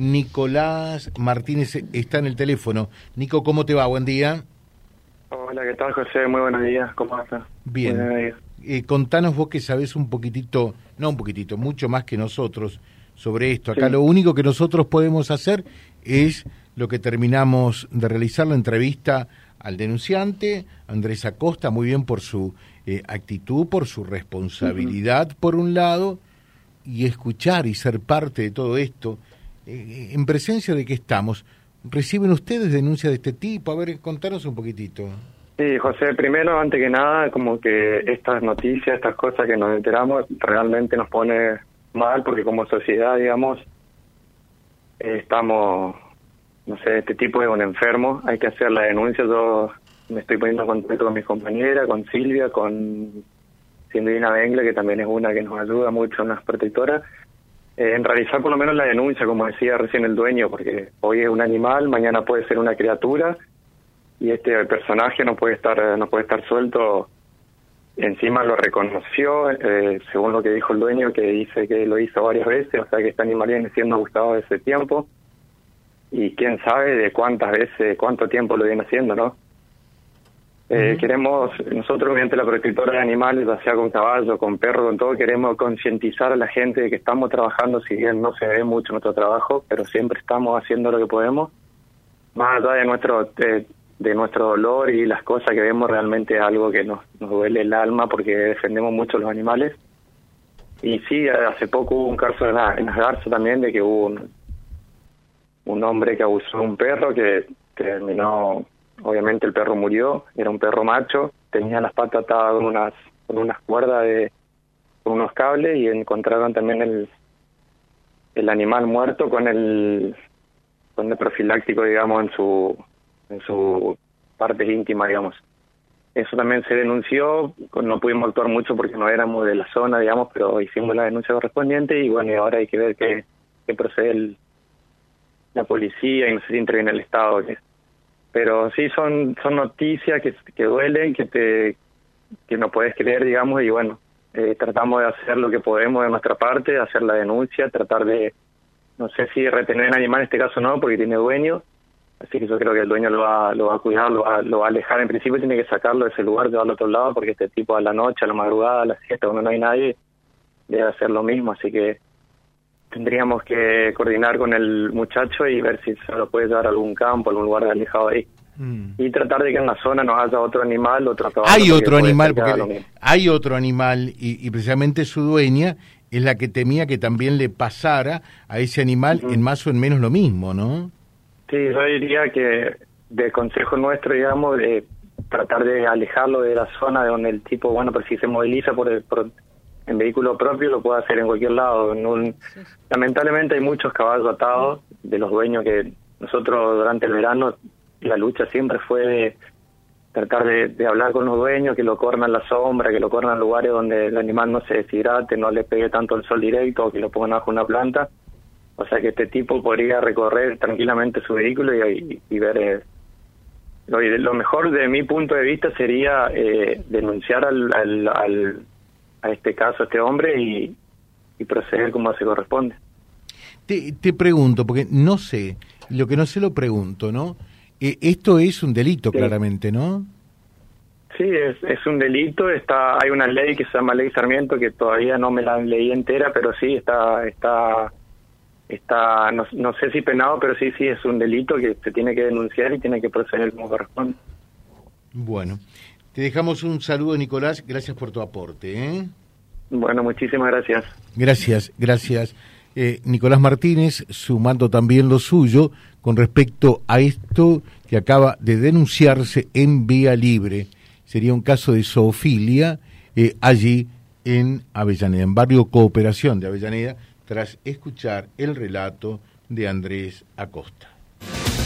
Nicolás Martínez está en el teléfono. Nico, ¿cómo te va? Buen día. Hola, ¿qué tal, José? Muy buenos días. ¿Cómo estás? Bien. Eh, contanos vos que sabés un poquitito, no un poquitito, mucho más que nosotros sobre esto. Acá lo único que nosotros podemos hacer es lo que terminamos de realizar, la entrevista al denunciante, Andrés Acosta, muy bien por su eh, actitud, por su responsabilidad, por un lado, y escuchar y ser parte de todo esto, en presencia de que estamos. ¿Reciben ustedes denuncias de este tipo? A ver, contanos un poquitito. Sí, José, primero, antes que nada, como que estas noticias, estas cosas que nos enteramos, realmente nos pone mal porque como sociedad, digamos, eh, estamos, no sé, este tipo es un enfermo, hay que hacer la denuncia, yo me estoy poniendo en contacto con mis compañeras, con Silvia, con Cinderina Bengle, que también es una que nos ayuda mucho, una protectora, eh, en realizar por lo menos la denuncia, como decía recién el dueño, porque hoy es un animal, mañana puede ser una criatura, y este personaje no puede estar no puede estar suelto. Encima lo reconoció eh, según lo que dijo el dueño que dice que lo hizo varias veces o sea que este animal viene siendo buscado desde ese tiempo. Y quién sabe de cuántas veces cuánto tiempo lo viene haciendo no eh, queremos nosotros mediante la protectora de animales ya sea con caballo con perro con todo queremos concientizar a la gente de que estamos trabajando si bien no se ve mucho nuestro trabajo pero siempre estamos haciendo lo que podemos más allá de nuestro eh, de nuestro dolor y las cosas que vemos realmente es algo que nos, nos duele el alma porque defendemos mucho los animales. Y sí, hace poco hubo un caso en, la, en las garzas también de que hubo un, un hombre que abusó de un perro que terminó, obviamente el perro murió, era un perro macho, tenía las patas atadas con unas, con unas cuerdas de, con unos cables y encontraron también el, el animal muerto con el, con el profiláctico, digamos, en su, en su parte íntima, digamos. Eso también se denunció, no pudimos actuar mucho porque no éramos de la zona, digamos, pero hicimos la denuncia correspondiente y bueno, y ahora hay que ver qué, qué procede el, la policía y no sé si interviene el Estado. Pero sí son son noticias que, que duelen, que te que no puedes creer, digamos, y bueno, eh, tratamos de hacer lo que podemos de nuestra parte, hacer la denuncia, tratar de, no sé si retener el animal en este caso no, porque tiene dueño, Así que yo creo que el dueño lo va, lo va a cuidar, lo va, lo va a alejar. En principio tiene que sacarlo de ese lugar, llevarlo a otro lado, porque este tipo a la noche, a la madrugada, a la siesta, cuando no hay nadie, debe hacer lo mismo. Así que tendríamos que coordinar con el muchacho y ver si se lo puede llevar a algún campo, algún lugar alejado ahí. Mm. Y tratar de que en la zona no haya otro animal, otro Hay otro animal, porque hay otro animal y, precisamente su dueña es la que temía que también le pasara a ese animal en más o en menos lo mismo, ¿no? Sí, yo diría que de consejo nuestro, digamos, de tratar de alejarlo de la zona de donde el tipo, bueno, pero si se moviliza por, el, en vehículo propio, lo puede hacer en cualquier lado. lamentablemente hay muchos caballos atados de los dueños que nosotros durante el verano, la lucha siempre fue de tratar de, hablar con los dueños, que lo corran la sombra, que lo corran en lugares donde el animal no se deshidrate, no le pegue tanto el sol directo, que lo pongan bajo una planta o sea que este tipo podría recorrer tranquilamente su vehículo y, ver... Eh, lo, mejor de mi punto de vista sería eh, denunciar al, al, a este caso, a este hombre y, proceder como se corresponde. Te, te pregunto, porque no sé, lo que no sé lo pregunto, ¿no? Eh, esto es un delito, claramente, ¿no? Sí, es, es un delito. Está, hay una ley que se llama Ley Sarmiento que todavía no me la leí entera, pero sí está, está está, no, no, sé si penado, pero sí, sí, es un delito que se tiene que denunciar y tiene que proceder como corresponde. Bueno, te dejamos un saludo, Nicolás. Gracias por tu aporte. ¿eh? Bueno, muchísimas gracias. Gracias, gracias. Eh, Nicolás Martínez, sumando también lo suyo con respecto a esto que acaba de denunciarse en Vía Libre. Sería un caso de zoofilia eh, allí en Avellaneda, en barrio Cooperación de Avellaneda tras escuchar el relato de Andrés Acosta.